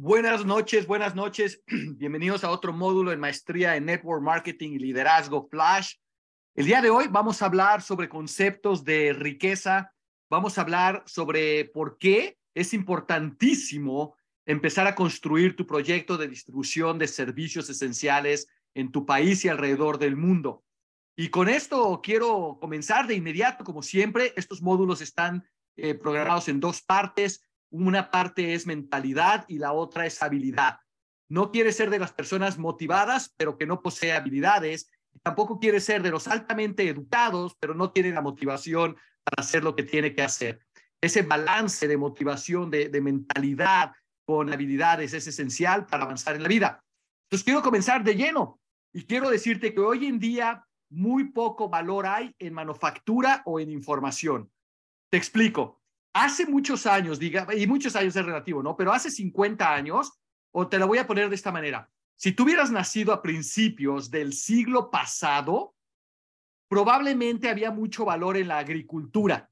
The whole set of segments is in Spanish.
Buenas noches, buenas noches. Bienvenidos a otro módulo en maestría en Network Marketing y Liderazgo Flash. El día de hoy vamos a hablar sobre conceptos de riqueza. Vamos a hablar sobre por qué es importantísimo empezar a construir tu proyecto de distribución de servicios esenciales en tu país y alrededor del mundo. Y con esto quiero comenzar de inmediato, como siempre. Estos módulos están eh, programados en dos partes. Una parte es mentalidad y la otra es habilidad. No quiere ser de las personas motivadas, pero que no posee habilidades. Tampoco quiere ser de los altamente educados, pero no tiene la motivación para hacer lo que tiene que hacer. Ese balance de motivación, de, de mentalidad con habilidades es esencial para avanzar en la vida. Entonces quiero comenzar de lleno y quiero decirte que hoy en día muy poco valor hay en manufactura o en información. Te explico hace muchos años, diga, y muchos años es relativo, ¿no? Pero hace 50 años, o te la voy a poner de esta manera, si tú hubieras nacido a principios del siglo pasado, probablemente había mucho valor en la agricultura,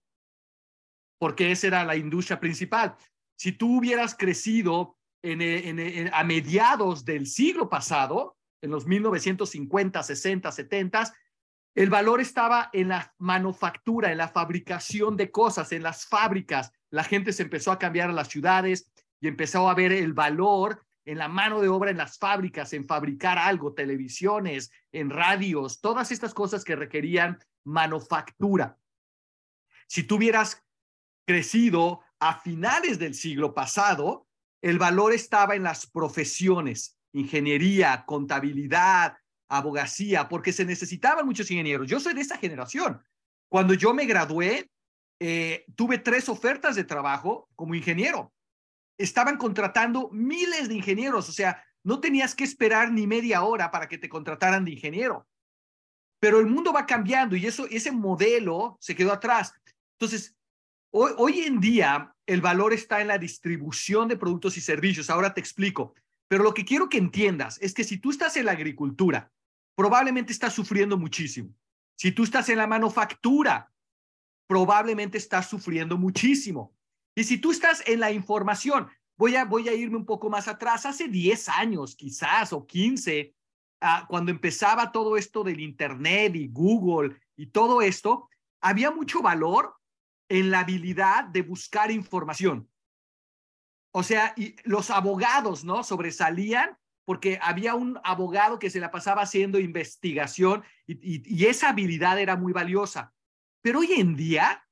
porque esa era la industria principal. Si tú hubieras crecido en, a mediados del siglo pasado, en los 1950, 60, 70, el valor estaba en la manufactura, en la fabricación de cosas, en las fábricas. La gente se empezó a cambiar a las ciudades y empezó a ver el valor en la mano de obra en las fábricas, en fabricar algo, televisiones, en radios, todas estas cosas que requerían manufactura. Si tú hubieras crecido a finales del siglo pasado, el valor estaba en las profesiones, ingeniería, contabilidad, abogacía, porque se necesitaban muchos ingenieros. Yo soy de esa generación. Cuando yo me gradué, eh, tuve tres ofertas de trabajo como ingeniero. Estaban contratando miles de ingenieros, o sea, no tenías que esperar ni media hora para que te contrataran de ingeniero. Pero el mundo va cambiando y eso, ese modelo se quedó atrás. Entonces, hoy, hoy en día el valor está en la distribución de productos y servicios. Ahora te explico. Pero lo que quiero que entiendas es que si tú estás en la agricultura probablemente estás sufriendo muchísimo. Si tú estás en la manufactura, probablemente estás sufriendo muchísimo. Y si tú estás en la información, voy a, irme un poco más atrás, hace 10 años quizás o 15, ah, cuando empezaba todo esto del Internet y Google y todo esto, había mucho valor en la habilidad de buscar información. O sea, los abogados, ¿no? Sobresalían porque había un abogado que se la pasaba haciendo investigación y, esa habilidad era muy valiosa. Pero hoy en día,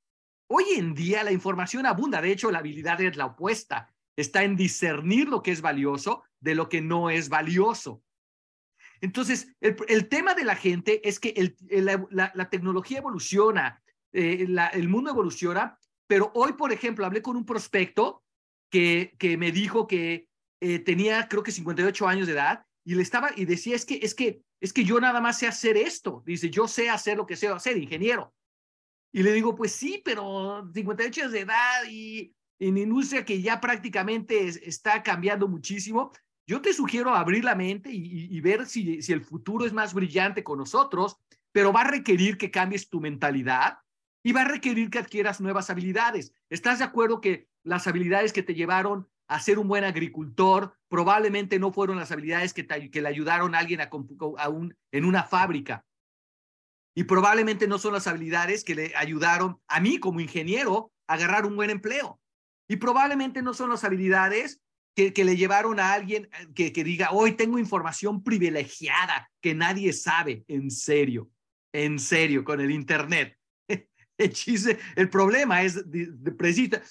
hoy en día la información abunda. De hecho, la habilidad es la opuesta. Está en discernir lo que es valioso de lo que no es valioso. Entonces, el, tema de la gente es que la, tecnología evoluciona, eh, el mundo evoluciona, pero hoy, por ejemplo, hablé con un prospecto que, que me dijo que eh, tenía creo que 58 años de edad y le estaba y decía, es que, es que, es que yo nada más sé hacer esto. Dice, yo sé hacer lo que sé hacer, ingeniero. Y le digo, pues sí, pero 58 años de edad y en industria que ya prácticamente está cambiando muchísimo, yo te sugiero abrir la mente y, y, ver si, si el futuro es más brillante con nosotros, pero va a requerir que cambies tu mentalidad y va a requerir que adquieras nuevas habilidades. ¿Estás de acuerdo que las habilidades que te llevaron a ser un buen agricultor, probablemente no fueron las habilidades que, que le ayudaron a alguien a, un, en una fábrica. Y probablemente no son las habilidades que le ayudaron a mí como ingeniero a agarrar un buen empleo. Y probablemente no son las habilidades que, que le llevaron a alguien eh, que, que diga, hoy tengo información privilegiada que nadie sabe, en serio, en serio, con el Internet. El, problema es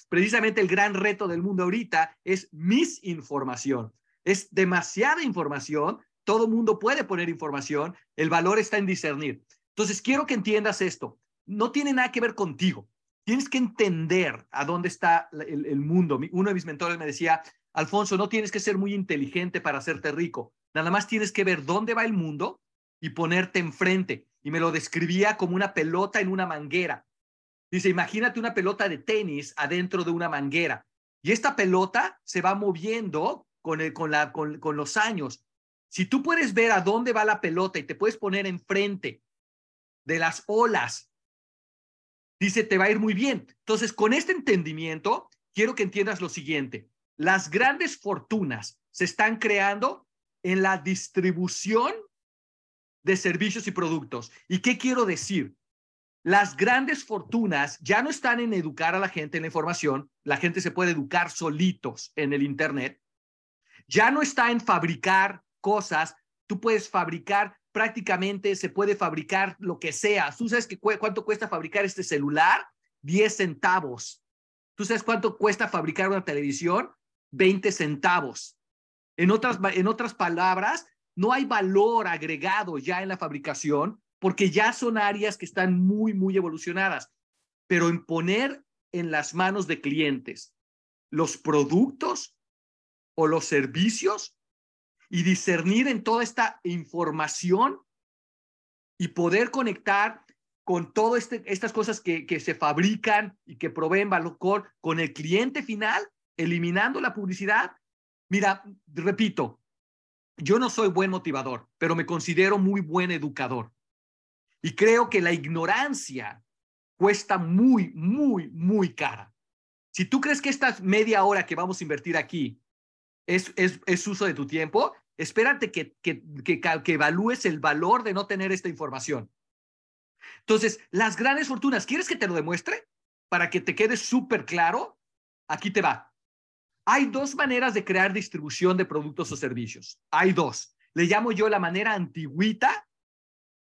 precisamente el gran reto del mundo ahorita es misinformación. Es demasiada información, todo mundo puede poner información, el valor está en discernir. Entonces, quiero que entiendas esto. No tiene nada que ver contigo. Tienes que entender a dónde está el, el mundo. Uno de mis mentores me decía, Alfonso, no tienes que ser muy inteligente para hacerte rico. Nada más tienes que ver dónde va el mundo y ponerte enfrente. Y me lo describía como una pelota en una manguera. Dice, imagínate una pelota de tenis adentro de una manguera y esta pelota se va moviendo con, el, con, la, con, con los años. Si tú puedes ver a dónde va la pelota y te puedes poner enfrente de las olas, dice, te va a ir muy bien. Entonces, con este entendimiento, quiero que entiendas lo siguiente. las grandes fortunas se están creando en la distribución de servicios y productos. ¿Y qué quiero decir? Las grandes fortunas ya no están en educar a la gente en la información, la gente se puede educar solitos en el Internet, ya no está en fabricar cosas, tú puedes fabricar prácticamente, se puede fabricar lo que sea. ¿Tú sabes que cuánto cuesta fabricar este celular? 10 centavos. ¿Tú sabes cuánto cuesta fabricar una televisión? 20 centavos. En otras, en otras palabras, no hay valor agregado ya en la fabricación porque ya son áreas que están muy, muy evolucionadas. Pero en poner en las manos de clientes los productos o los servicios y discernir en toda esta información y poder conectar con todas este, estas cosas que, que se fabrican y que proveen valor con el cliente final, eliminando la publicidad. Mira, repito, yo no soy buen motivador, pero me considero muy buen educador. Y creo que la ignorancia cuesta muy, muy, muy cara. Si tú crees que esta media hora que vamos a invertir aquí es, es, es uso de tu tiempo, espérate que, que, que, que evalúes el valor de no tener esta información. Entonces, las grandes fortunas, ¿quieres que te lo demuestre? Para que te quede súper claro, aquí te va. Hay dos maneras de crear distribución de productos o servicios. Hay dos. Le llamo yo la manera antigüita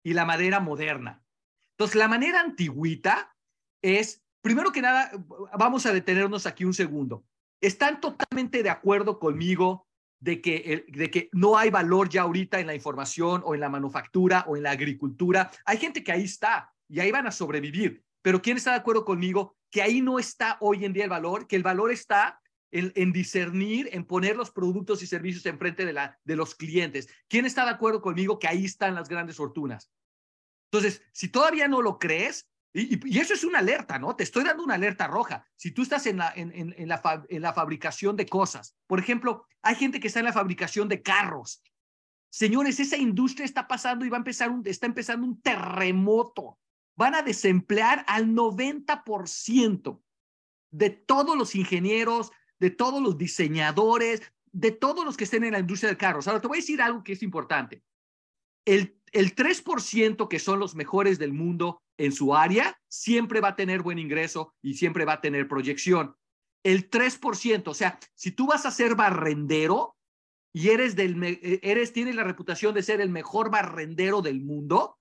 y la manera moderna. Entonces, la manera antigüita es, primero que nada, vamos a detenernos aquí un segundo. ¿Están totalmente de acuerdo conmigo de que, de que no hay valor ya ahorita en la información o en la manufactura o en la agricultura? Hay gente que ahí está y ahí van a sobrevivir. Pero ¿quién está de acuerdo conmigo que ahí no está hoy en día el valor? Que el valor está en, discernir, en poner los productos y servicios enfrente de, la, de los clientes. ¿Quién está de acuerdo conmigo que ahí están las grandes fortunas? Entonces, si todavía no lo crees, y, eso es una alerta, ¿no? Te estoy dando una alerta roja. Si tú estás en la, en, en, la en la fabricación de cosas, por ejemplo, hay gente que está en la fabricación de carros. Señores, esa industria está pasando y va a empezar un, está empezando un terremoto. Van a desemplear al 90% de todos los ingenieros, de todos los diseñadores, de todos los que estén en la industria de carros. Ahora, te voy a decir algo que es importante. El, el 3% que son los mejores del mundo en su área siempre va a tener buen ingreso y siempre va a tener proyección. El 3%, o sea, si tú vas a ser barrendero y eres del, eres, tienes la reputación de ser el mejor barrendero del mundo,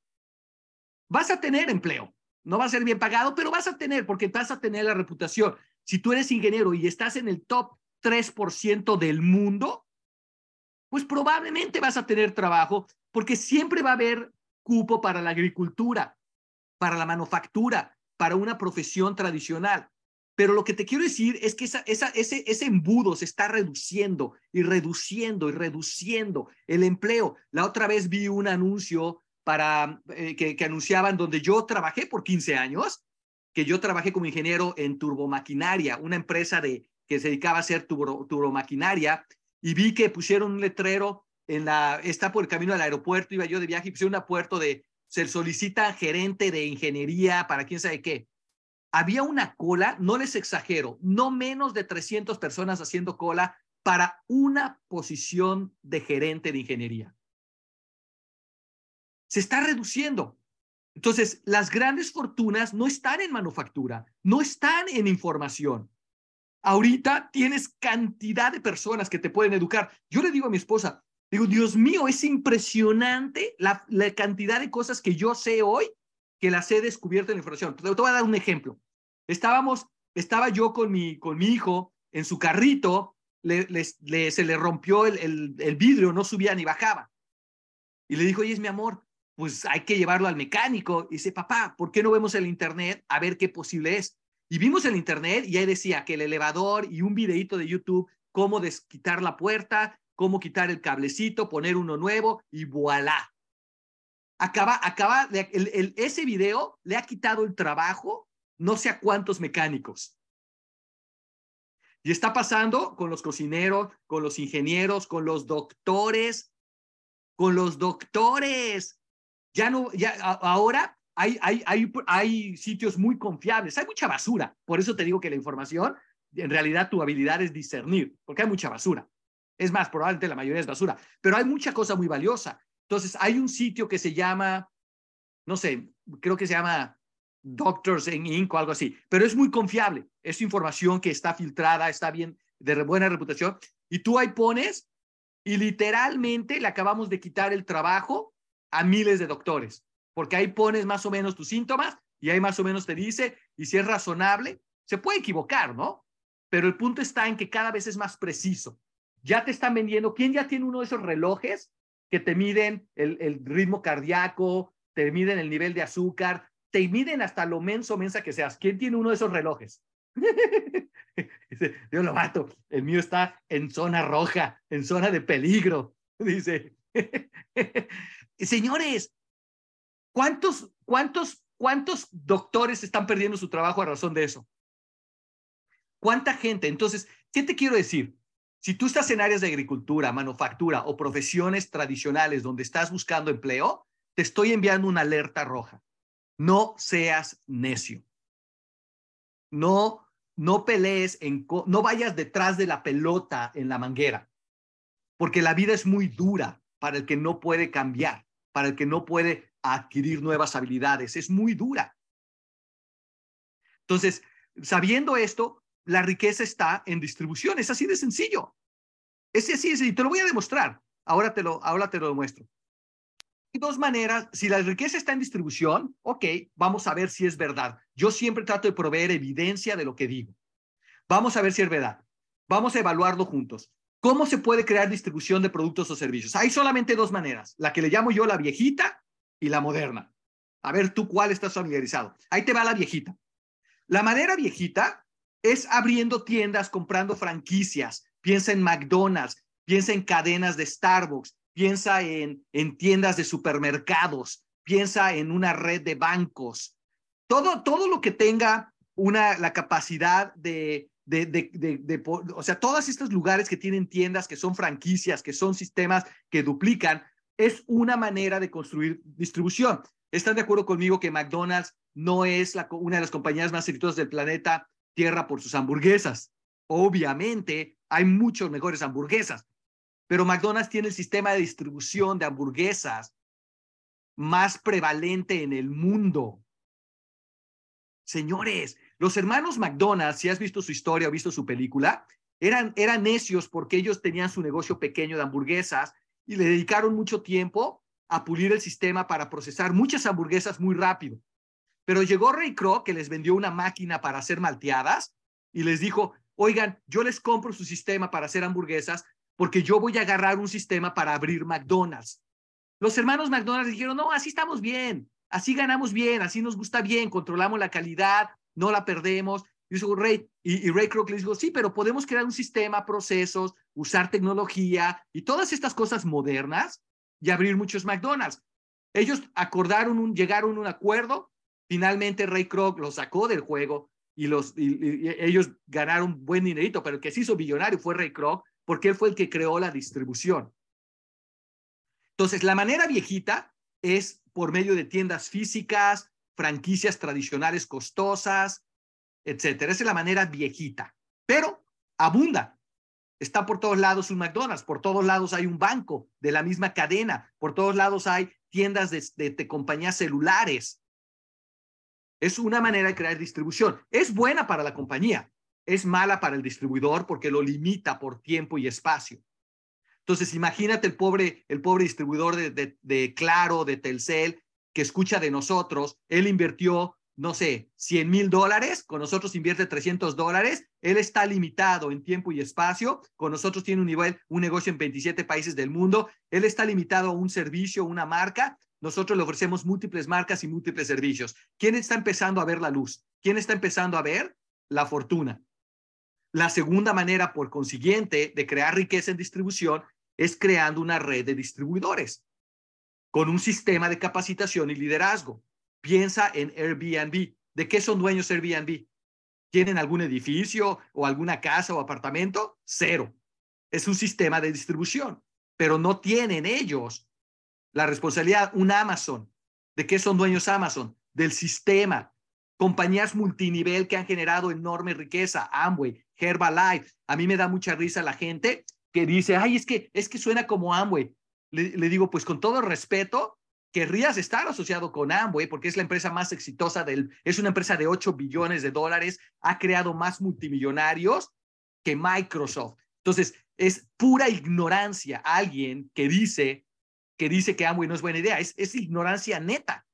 vas a tener empleo. No va a ser bien pagado, pero vas a tener, porque vas a tener la reputación. Si tú eres ingeniero y estás en el top 3% del mundo, pues probablemente vas a tener trabajo porque siempre va a haber cupo para la agricultura, para la manufactura, para una profesión tradicional. Pero lo que te quiero decir es que ese, embudo se está reduciendo y reduciendo y reduciendo el empleo. La otra vez vi un anuncio para, eh, que, que anunciaban donde yo trabajé por 15 años que yo trabajé como ingeniero en Turbomaquinaria, una empresa de, que se dedicaba a hacer turbomaquinaria, y vi que pusieron un letrero en la, está por el camino al aeropuerto, iba yo de viaje y pusieron un puerto de, se solicita gerente de ingeniería para quién sabe qué. Había una cola, no les exagero, no menos de 300 personas haciendo cola para una posición de gerente de ingeniería. Se está reduciendo. Entonces, las grandes fortunas no están en manufactura, no están en información. Ahorita tienes cantidad de personas que te pueden educar. Yo le digo a mi esposa, digo, Dios mío, es impresionante la, cantidad de cosas que yo sé hoy que las he descubierto en información. Te voy a dar un ejemplo. Estábamos, estaba yo con mi, con mi hijo en su carrito, le, se le rompió el vidrio, no subía ni bajaba. Y le dijo, oye, es mi amor, pues hay que llevarlo al mecánico. Y dice, papá, ¿por qué no vemos el internet a ver qué posible es? Y vimos el internet y ahí decía que el elevador y un videito de YouTube, cómo desquitar la puerta, cómo quitar el cablecito, poner uno nuevo y voilà. Acaba, acaba, ese video le ha quitado el trabajo no sé a cuántos mecánicos. Y está pasando con los cocineros, con los ingenieros, con los doctores, con los doctores. Ya no, ya ahora hay, hay, hay, hay sitios muy confiables, hay mucha basura. Por eso te digo que la información en realidad tu habilidad es discernir, porque hay mucha basura. Es más, probablemente la mayoría es basura, pero hay mucha cosa muy valiosa. Entonces, hay un sitio que se llama, no sé, creo que se llama Doctors en Inc. o algo así, pero es muy confiable. Es información que está filtrada, está bien, de buena reputación, y tú ahí pones y literalmente le acabamos de quitar el trabajo a miles de doctores, porque ahí pones más o menos tus síntomas y ahí más o menos te dice, y si es razonable, se puede equivocar, ¿no? Pero el punto está en que cada vez es más preciso. Ya te están vendiendo, ¿quién ya tiene uno de esos relojes que te miden el, ritmo cardíaco, te miden el nivel de azúcar, te miden hasta lo menso, mensa que seas? ¿Quién tiene uno de esos relojes? Yo lo mato, el mío está en zona roja, en zona de peligro. Dice, señores, ¿cuántos, cuántos, cuántos doctores están perdiendo su trabajo a razón de eso? ¿Cuánta gente? Entonces, ¿qué te quiero decir? Si tú estás en áreas de agricultura, manufactura o profesiones tradicionales donde estás buscando empleo, te estoy enviando una alerta roja. No seas necio. No no pelees, en, no vayas detrás de la pelota en la manguera, porque la vida es muy dura para el que no puede cambiar, para el que no puede adquirir nuevas habilidades, es muy dura. Entonces, sabiendo esto, la riqueza está en distribución, es así de sencillo. Es así, y te lo voy a demostrar. Ahora te lo, ahora te lo demuestro. Hay dos maneras, si la riqueza está en distribución, ok, vamos a ver si es verdad. Yo siempre trato de proveer evidencia de lo que digo. Vamos a ver si es verdad. Vamos a evaluarlo juntos. ¿Cómo se puede crear distribución de productos o servicios? Hay solamente dos maneras, la que le llamo yo la viejita y la moderna. A ver tú cuál estás familiarizado. Ahí te va la viejita. La manera viejita es abriendo tiendas, comprando franquicias. Piensa en McDonald's, piensa en cadenas de Starbucks, piensa en, en tiendas de supermercados, piensa en una red de bancos. Todo, todo lo que tenga una, la capacidad de, de, o sea, todos estos lugares que tienen tiendas, que son franquicias, que son sistemas que duplican, es una manera de construir distribución. ¿Están de acuerdo conmigo que McDonald's no es una de las compañías más exitosas del planeta Tierra por sus hamburguesas? Obviamente, hay muchos mejores hamburguesas, pero McDonald's tiene el sistema de distribución de hamburguesas más prevalente en el mundo. Señores, los hermanos McDonald's, si has visto su historia o visto su película, eran, eran necios porque ellos tenían su negocio pequeño de hamburguesas y le dedicaron mucho tiempo a pulir el sistema para procesar muchas hamburguesas muy rápido. Pero llegó Ray Kroc, que les vendió una máquina para hacer malteadas, y les dijo, oigan, yo les compro su sistema para hacer hamburguesas, porque yo voy a agarrar un sistema para abrir McDonald's. Los hermanos McDonald's dijeron, no, así estamos bien, así ganamos bien, así nos gusta bien, controlamos la calidad, no la perdemos. Y, dijo Ray, y, Ray Kroc les dijo, sí, pero podemos crear un sistema, procesos, usar tecnología y todas estas cosas modernas y abrir muchos McDonald's. Ellos acordaron, un, llegaron a un acuerdo, finalmente Ray Kroc los sacó del juego y, los, ellos ganaron buen dinerito, pero el que se hizo billonario fue Ray Kroc porque él fue el que creó la distribución. Entonces, la manera viejita es por medio de tiendas físicas, franquicias tradicionales costosas, etcétera. Esa es la manera viejita, pero abunda. Está por todos lados un McDonald's, por todos lados hay un banco de la misma cadena, por todos lados hay tiendas de, compañías celulares. Es una manera de crear distribución. Es buena para la compañía, es mala para el distribuidor porque lo limita por tiempo y espacio. Entonces, imagínate el pobre, el pobre distribuidor de, Claro, de Telcel, que escucha de nosotros, él invirtió, no sé, 100 mil dólares, con nosotros invierte 300 dólares, él está limitado en tiempo y espacio, con nosotros tiene un nivel, un negocio en 27 países del mundo, él está limitado a un servicio, una marca, nosotros le ofrecemos múltiples marcas y múltiples servicios. ¿Quién está empezando a ver la luz? ¿Quién está empezando a ver la fortuna? La segunda manera, por consiguiente, de crear riqueza en distribución es creando una red de distribuidores con un sistema de capacitación y liderazgo. Piensa en Airbnb. ¿De qué son dueños Airbnb? ¿Tienen algún edificio o alguna casa o apartamento? Cero. Es un sistema de distribución, pero no tienen ellos la responsabilidad. Un Amazon. ¿De qué son dueños Amazon? Del sistema. Compañías multinivel que han generado enorme riqueza. Amway, Herbalife. A mí me da mucha risa la gente que dice, ay, es que, es que suena como Amway. Le, digo, pues con todo respeto, querrías estar asociado con Amway porque es la empresa más exitosa del, es una empresa de 8 billones de dólares, ha creado más multimillonarios que Microsoft. Entonces, es pura ignorancia alguien que dice que dice que Amway no es buena idea, es, es ignorancia neta.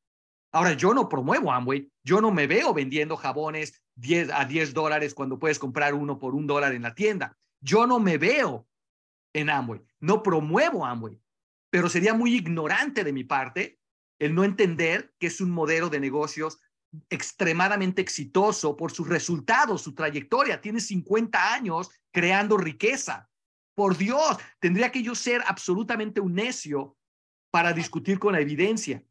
Ahora, yo no promuevo Amway, yo no me veo vendiendo jabones 10 a 10 dólares cuando puedes comprar uno por un dólar en la tienda. Yo no me veo en Amway, no promuevo Amway pero sería muy ignorante de mi parte el no entender que es un modelo de negocios extremadamente exitoso por sus resultados, su trayectoria. Tiene 50 años creando riqueza. Por Dios, tendría que yo ser absolutamente un necio para discutir con la evidencia.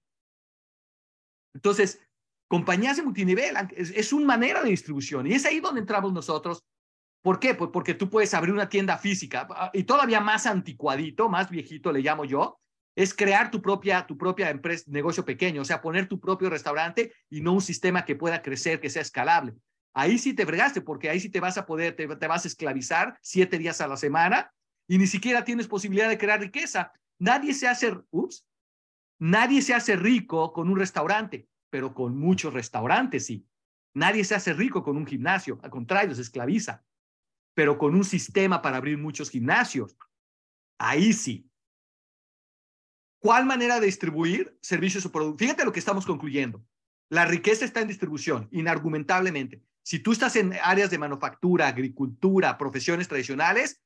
Entonces, compañías de multinivel es, es una manera de distribución y es ahí donde entramos nosotros ¿Por qué? Pues porque tú puedes abrir una tienda física ah, y todavía más anticuadito, más viejito le llamo yo, es crear tu propia, tu propia empresa, negocio pequeño, o sea, poner tu propio restaurante y no un sistema que pueda crecer, que sea escalable. Ahí sí te fregaste, porque ahí sí te vas a poder, te, te vas a esclavizar siete días a la semana y ni siquiera tienes posibilidad de crear riqueza. Nadie se hace, ups, nadie se hace rico con un restaurante, pero con muchos restaurantes sí. Nadie se hace rico con un gimnasio, al contrario, se esclaviza pero con un sistema para abrir muchos gimnasios. Ahí sí. ¿Cuál manera de distribuir servicios o productos? Fíjate lo que estamos concluyendo. La riqueza está en distribución, inargumentablemente. Si tú estás en áreas de manufactura, agricultura, profesiones tradicionales,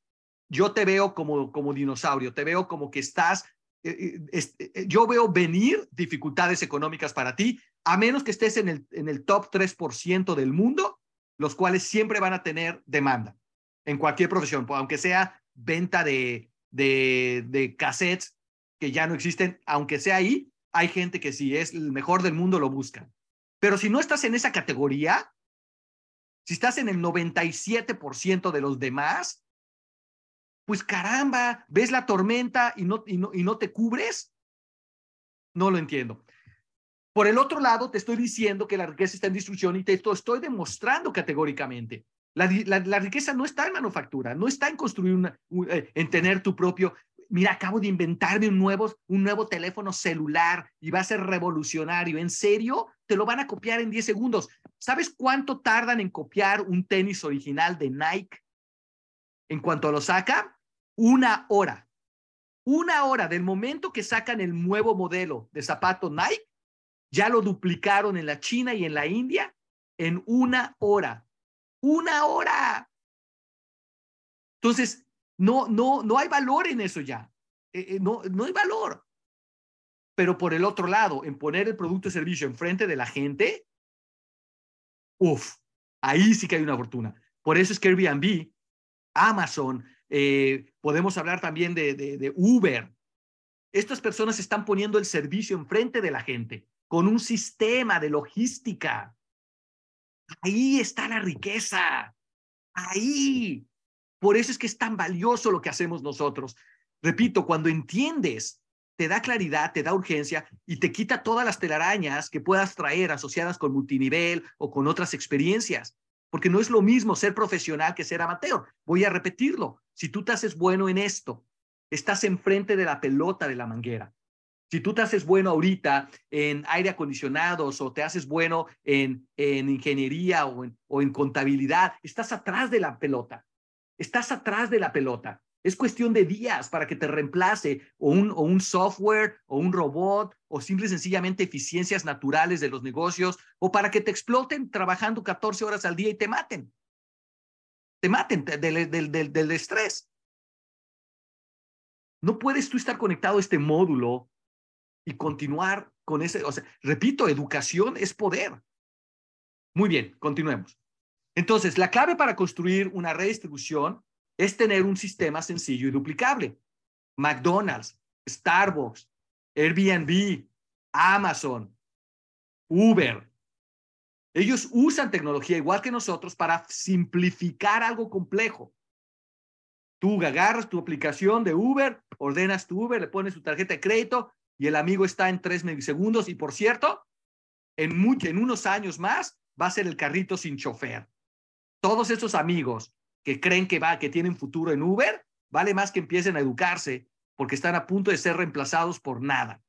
yo te veo como, como dinosaurio, te veo como que estás, eh, eh, eh, yo veo venir dificultades económicas para ti, a menos que estés en el, en el top 3% del mundo, los cuales siempre van a tener demanda en cualquier profesión, aunque sea venta de, de, de cassettes que ya no existen, aunque sea ahí, hay gente que si es el mejor del mundo lo busca. Pero si no estás en esa categoría, si estás en el 97% de los demás, pues caramba, ves la tormenta y no, y no, y no te cubres. No lo entiendo. Por el otro lado, te estoy diciendo que la riqueza está en distribución y te estoy demostrando categóricamente la, riqueza no está en manufactura, no está en construir eh, en tener tu propio. Mira, acabo de inventarme un nuevo, un nuevo teléfono celular y va a ser revolucionario. ¿En serio? Te lo van a copiar en 10 segundos. ¿Sabes cuánto tardan en copiar un tenis original de Nike? En cuanto lo sacan, una hora. Una hora del momento que sacan el nuevo modelo de zapato Nike, ya lo duplicaron en la China y en la India en una hora. Una hora. Entonces, no, no, no hay valor en eso ya. Eh, eh, no, no hay valor. Pero por el otro lado, en poner el producto o servicio enfrente de la gente, uff, ahí sí que hay una fortuna. Por eso es que Airbnb, Amazon, eh, podemos hablar también de, de, de Uber. Estas personas están poniendo el servicio enfrente de la gente con un sistema de logística. Ahí está la riqueza. Ahí. Por eso es que es tan valioso lo que hacemos nosotros. Repito, cuando entiendes, te da claridad, te da urgencia y te quita todas las telarañas que puedas traer asociadas con multinivel o con otras experiencias. Porque no es lo mismo ser profesional que ser amateur. Voy a repetirlo. Si tú te haces bueno en esto, estás enfrente de la pelota de la manguera. Si tú te haces bueno ahorita en aire acondicionados o te haces bueno en, en ingeniería o en, o en contabilidad, estás atrás de la pelota. Estás atrás de la pelota. Es cuestión de días para que te reemplace o un, o un software o un robot o simple y sencillamente eficiencias naturales de los negocios o para que te exploten trabajando 14 horas al día y te maten. Te maten del, del, del, del estrés. No puedes tú estar conectado a este módulo y continuar con ese, o sea, repito, educación es poder. Muy bien, continuemos. Entonces, la clave para construir una redistribución es tener un sistema sencillo y duplicable. McDonald's, Starbucks, Airbnb, Amazon, Uber. Ellos usan tecnología igual que nosotros para simplificar algo complejo. Tú agarras tu aplicación de Uber, ordenas tu Uber, le pones tu tarjeta de crédito y el amigo está en tres milisegundos y por cierto, en, en unos años más va a ser el carrito sin chofer. Todos esos amigos que creen que va, que tienen futuro en Uber, vale más que empiecen a educarse porque están a punto de ser reemplazados por nada.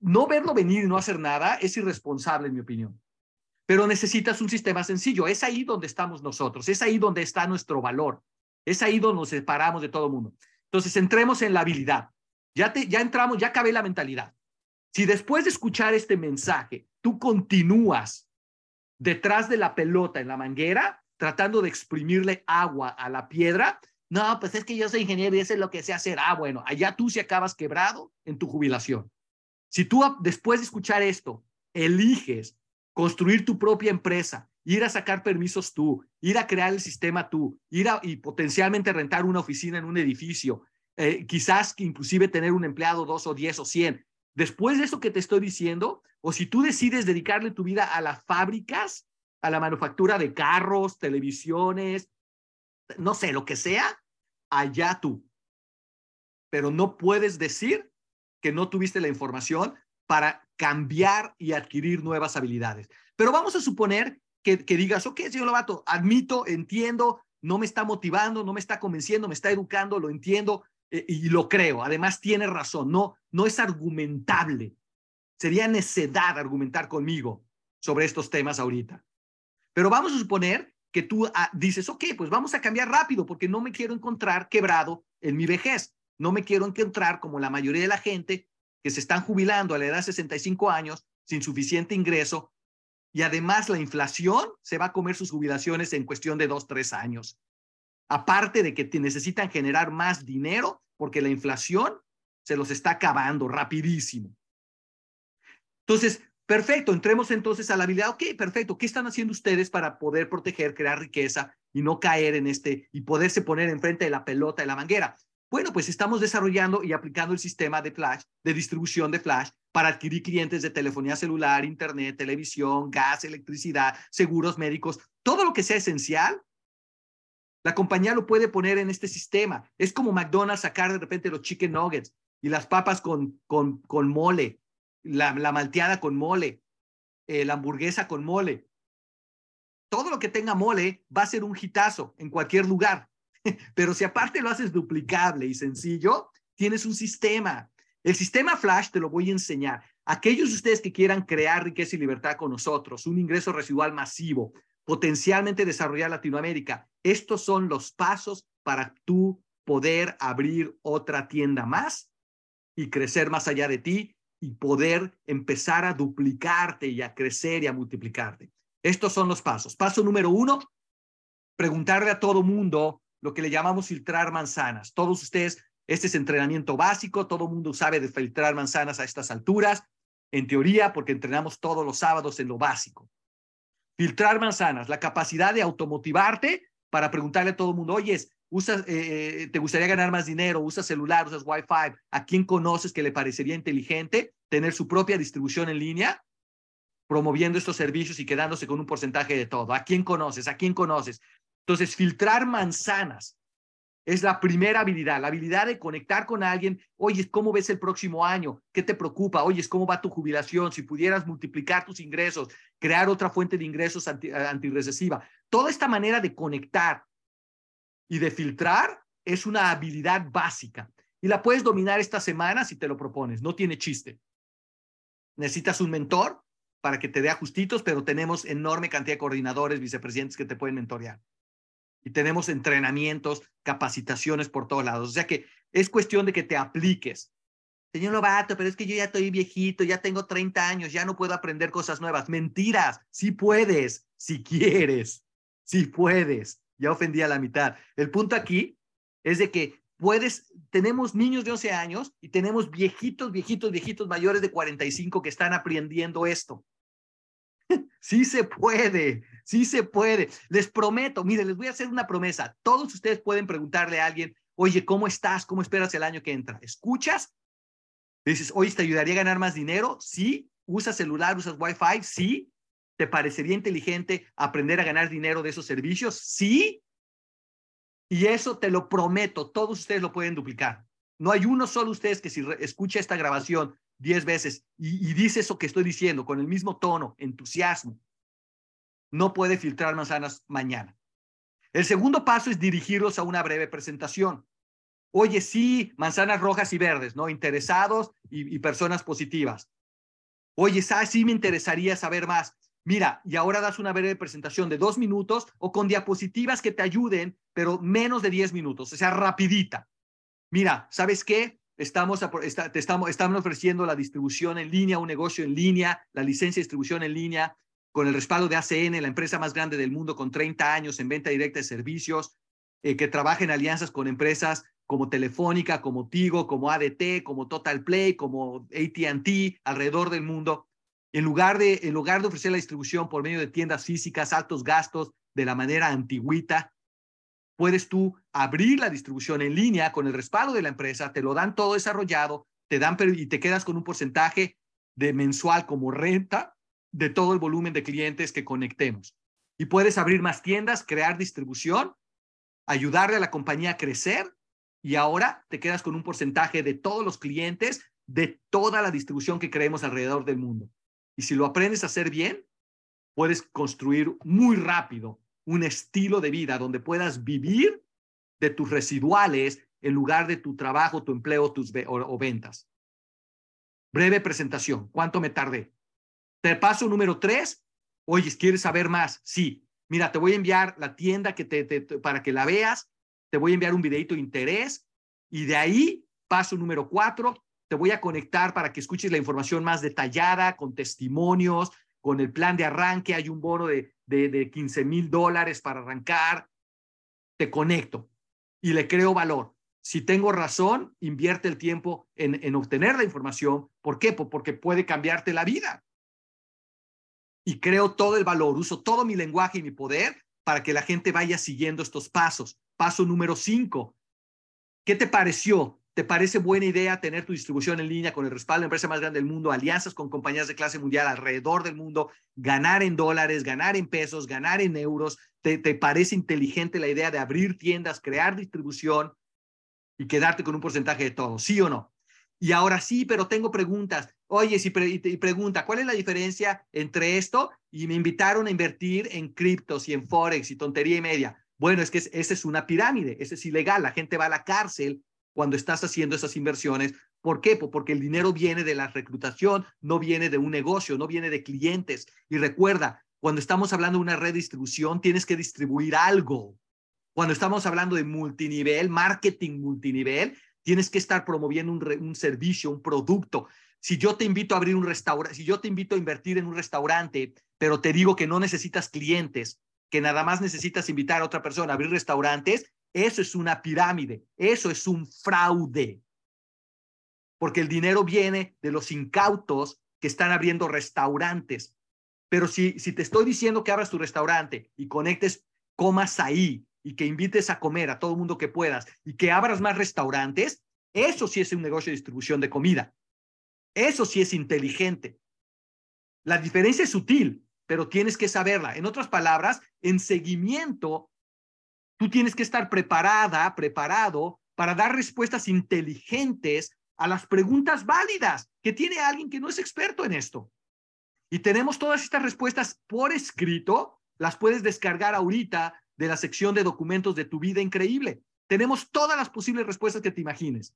No verlo venir y no hacer nada es irresponsable, en mi opinión. Pero necesitas un sistema sencillo. Es ahí donde estamos nosotros. Es ahí donde está nuestro valor. Es ahí donde nos separamos de todo el mundo. Entonces, entremos en la habilidad. Ya, te, ya entramos, ya acabé la mentalidad. Si después de escuchar este mensaje, tú continúas detrás de la pelota en la manguera, tratando de exprimirle agua a la piedra, no, pues es que yo soy ingeniero y eso es lo que sé hacer. Ah, bueno, allá tú si acabas quebrado en tu jubilación. Si tú después de escuchar esto eliges construir tu propia empresa, ir a sacar permisos tú, ir a crear el sistema tú, ir a y potencialmente rentar una oficina en un edificio, eh, quizás que inclusive tener un empleado, dos o diez o cien, después de eso que te estoy diciendo, o si tú decides dedicarle tu vida a las fábricas, a la manufactura de carros, televisiones, no sé, lo que sea, allá tú. Pero no puedes decir que no tuviste la información para cambiar y adquirir nuevas habilidades. Pero vamos a suponer que, que digas, ok, señor Lobato, admito, entiendo, no me está motivando, no me está convenciendo, me está educando, lo entiendo, y lo creo. Además, tiene razón, no, no es argumentable. Sería necedad argumentar conmigo sobre estos temas ahorita. Pero vamos a suponer que tú ah, dices, ok, pues vamos a cambiar rápido porque no me quiero encontrar quebrado en mi vejez. No me quiero encontrar como la mayoría de la gente que se están jubilando a la edad de 65 años sin suficiente ingreso y además la inflación se va a comer sus jubilaciones en cuestión de dos, tres años. Aparte de que necesitan generar más dinero porque la inflación se los está acabando rapidísimo. Entonces, perfecto, entremos entonces a la habilidad. Ok, perfecto, ¿qué están haciendo ustedes para poder proteger, crear riqueza y no caer en este y poderse poner enfrente de la pelota de la manguera? Bueno, pues estamos desarrollando y aplicando el sistema de Flash, de distribución de Flash, para adquirir clientes de telefonía celular, internet, televisión, gas, electricidad, seguros médicos, todo lo que sea esencial la compañía lo puede poner en este sistema. Es como McDonald's sacar de repente los chicken nuggets y las papas con, con, con mole, la, la malteada con mole, eh, la hamburguesa con mole. Todo lo que tenga mole va a ser un hitazo en cualquier lugar. Pero si aparte lo haces duplicable y sencillo, tienes un sistema. El sistema Flash te lo voy a enseñar. Aquellos de ustedes que quieran crear riqueza y libertad con nosotros, un ingreso residual masivo, potencialmente desarrollar Latinoamérica. Estos son los pasos para tú poder abrir otra tienda más y crecer más allá de ti y poder empezar a duplicarte y a crecer y a multiplicarte. Estos son los pasos. Paso número uno, preguntarle a todo mundo lo que le llamamos filtrar manzanas. Todos ustedes, este es entrenamiento básico, todo mundo sabe de filtrar manzanas a estas alturas, en teoría, porque entrenamos todos los sábados en lo básico. Filtrar manzanas, la capacidad de automotivarte para preguntarle a todo el mundo, oye, usas, eh, eh, ¿te gustaría ganar más dinero? ¿Usas celular? ¿Usas Wi-Fi? ¿A quién conoces que le parecería inteligente tener su propia distribución en línea? promoviendo estos servicios y quedándose con un porcentaje de todo. ¿A quién conoces? ¿A quién conoces? Entonces, filtrar manzanas es la primera habilidad, la habilidad de conectar con alguien. Oye, ¿cómo ves el próximo año? ¿Qué te preocupa? Oye, ¿cómo va tu jubilación? Si pudieras multiplicar tus ingresos, crear otra fuente de ingresos anti, antirrecesiva. Toda esta manera de conectar y de filtrar es una habilidad básica. Y la puedes dominar esta semana si te lo propones. No tiene chiste. Necesitas un mentor para que te dé ajustitos, pero tenemos enorme cantidad de coordinadores, vicepresidentes que te pueden mentorear y tenemos entrenamientos, capacitaciones por todos lados. O sea que es cuestión de que te apliques. Señor Lobato, pero es que yo ya estoy viejito, ya tengo 30 años, ya no puedo aprender cosas nuevas. Mentiras, sí puedes, si quieres, sí puedes. Ya ofendí a la mitad. El punto aquí es de que puedes, tenemos niños de 11 años y tenemos viejitos, viejitos, viejitos mayores de 45 que están aprendiendo esto. Sí se puede, sí se puede. Les prometo, mire, les voy a hacer una promesa. Todos ustedes pueden preguntarle a alguien, oye, ¿cómo estás? ¿Cómo esperas el año que entra? ¿Escuchas? Dices, oye, ¿te ayudaría a ganar más dinero? Sí. ¿Usas celular? ¿Usas Wi-Fi? Sí. ¿Te parecería inteligente aprender a ganar dinero de esos servicios? Sí. Y eso te lo prometo, todos ustedes lo pueden duplicar. No hay uno solo ustedes que si escucha esta grabación diez veces y, dice eso que estoy diciendo con el mismo tono, entusiasmo, no puede filtrar manzanas mañana. El segundo paso es dirigirlos a una breve presentación. Oye, sí, manzanas rojas y verdes, ¿no? Interesados y, personas positivas. Oye, sí me interesaría saber más. Mira, y ahora das una breve presentación de dos minutos o con diapositivas que te ayuden, pero menos de diez minutos, o sea, rapidita. Mira, ¿sabes qué? Estamos, te estamos, estamos ofreciendo la distribución en línea, un negocio en línea, la licencia de distribución en línea, con el respaldo de ACN, la empresa más grande del mundo con 30 años en venta directa de servicios, eh, que trabaja en alianzas con empresas como Telefónica, como Tigo, como ADT, como Total Play, como AT&T alrededor del mundo. En lugar, de, en lugar de ofrecer la distribución por medio de tiendas físicas, altos gastos, de la manera antigüita, puedes tú abrir la distribución en línea con el respaldo de la empresa, te lo dan todo desarrollado, te dan y te quedas con un porcentaje de mensual como renta de todo el volumen de clientes que conectemos. Y puedes abrir más tiendas, crear distribución, ayudarle a la compañía a crecer y ahora te quedas con un porcentaje de todos los clientes de toda la distribución que creemos alrededor del mundo. Y si lo aprendes a hacer bien, puedes construir muy rápido un estilo de vida donde puedas vivir de tus residuales en lugar de tu trabajo, tu empleo tus o, ventas. Breve presentación. ¿Cuánto me tardé? Te paso número tres. Oye, ¿quieres saber más? Sí. Mira, te voy a enviar la tienda que te, para que la veas te voy a enviar un videito de interés y de ahí, paso número cuatro, te voy a conectar para que escuches la información más detallada, con testimonios, con el plan de arranque, hay un bono de, de, de 15 mil dólares para arrancar, te conecto y le creo valor. Si tengo razón, invierte el tiempo en, en obtener la información. ¿Por qué? Porque puede cambiarte la vida. Y creo todo el valor, uso todo mi lenguaje y mi poder para que la gente vaya siguiendo estos pasos. Paso número cinco. ¿Qué te pareció? ¿Te parece buena idea tener tu distribución en línea con el respaldo de la empresa más grande del mundo, alianzas con compañías de clase mundial alrededor del mundo, ganar en dólares, ganar en pesos, ganar en euros? ¿Te, te parece inteligente la idea de abrir tiendas, crear distribución y quedarte con un porcentaje de todo? ¿Sí o no? Y ahora sí, pero tengo preguntas. Oye, si y pregunta, ¿cuál es la diferencia entre esto y me invitaron a invertir en criptos y en forex y tontería y media? Bueno, es que esa es una pirámide, ese es ilegal. La gente va a la cárcel cuando estás haciendo esas inversiones. ¿Por qué? Porque el dinero viene de la reclutación, no viene de un negocio, no viene de clientes. Y recuerda, cuando estamos hablando de una red de distribución, tienes que distribuir algo. Cuando estamos hablando de multinivel, marketing multinivel, Tienes que estar promoviendo un, servicio, un producto. Si yo te invito a abrir un restaurante, si yo te invito a invertir en un restaurante, pero te digo que no necesitas clientes, que nada más necesitas invitar a otra persona a abrir restaurantes, eso es una pirámide, eso es un fraude. Porque el dinero viene de los incautos que están abriendo restaurantes. Pero si, si te estoy diciendo que abras tu restaurante y conectes comas ahí y que invites a comer a todo el mundo que puedas y que abras más restaurantes, eso sí es un negocio de distribución de comida. Eso sí es inteligente. La diferencia es sutil, pero tienes que saberla. En otras palabras, en seguimiento, tú tienes que estar preparada, preparado para dar respuestas inteligentes a las preguntas válidas que tiene alguien que no es experto en esto. Y tenemos todas estas respuestas por escrito, las puedes descargar ahorita de la sección de documentos de tu vida increíble. Tenemos todas las posibles respuestas que te imagines.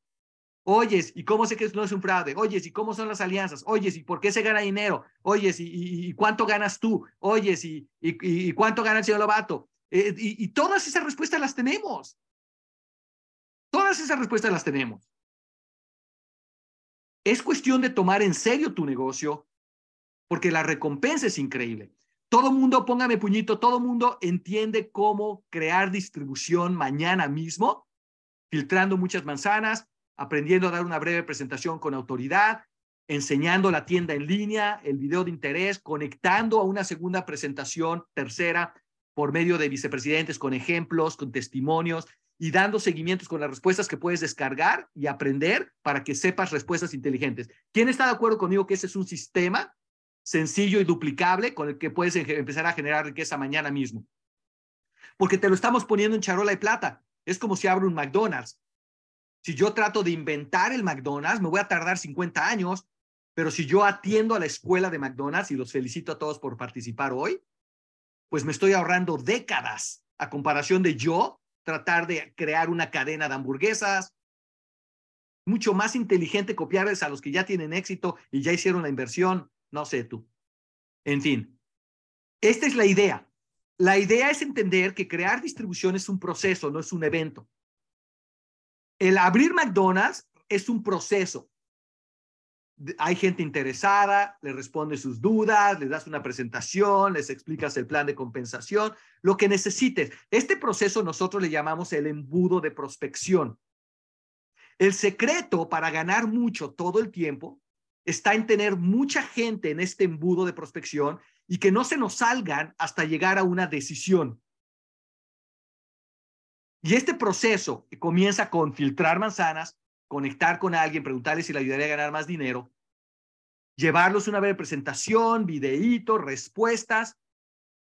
Oyes, ¿y cómo sé que no es un fraude? Oyes, ¿y cómo son las alianzas? Oyes, ¿y por qué se gana dinero? Oyes, ¿y, cuánto ganas tú? Oyes, ¿y, cuánto gana el señor Lobato? Eh, y, todas esas respuestas las tenemos. Todas esas respuestas las tenemos. Es cuestión de tomar en serio tu negocio porque la recompensa es increíble. Todo mundo, póngame puñito, todo mundo entiende cómo crear distribución mañana mismo, filtrando muchas manzanas, aprendiendo a dar una breve presentación con autoridad, enseñando la tienda en línea, el video de interés, conectando a una segunda presentación, tercera, por medio de vicepresidentes con ejemplos, con testimonios y dando seguimientos con las respuestas que puedes descargar y aprender para que sepas respuestas inteligentes. ¿Quién está de acuerdo conmigo que ese es un sistema sencillo y duplicable con el que puedes empezar a generar riqueza mañana mismo. Porque te lo estamos poniendo en charola de plata. Es como si abro un McDonald's. Si yo trato de inventar el McDonald's, me voy a tardar 50 años, pero si yo atiendo a la escuela de McDonald's y los felicito a todos por participar hoy, pues me estoy ahorrando décadas a comparación de yo tratar de crear una cadena de hamburguesas. Mucho más inteligente copiarles a los que ya tienen éxito y ya hicieron la inversión. No sé tú. En fin, esta es la idea. La idea es entender que crear distribución es un proceso, no es un evento. El abrir McDonald's es un proceso. Hay gente interesada, le respondes sus dudas, les das una presentación, les explicas el plan de compensación, lo que necesites. Este proceso nosotros le llamamos el embudo de prospección. El secreto para ganar mucho todo el tiempo está en tener mucha gente en este embudo de prospección y que no se nos salgan hasta llegar a una decisión. Y este proceso que comienza con filtrar manzanas, conectar con alguien, preguntarle si le ayudaría a ganar más dinero, llevarlos una breve presentación, videíto, respuestas.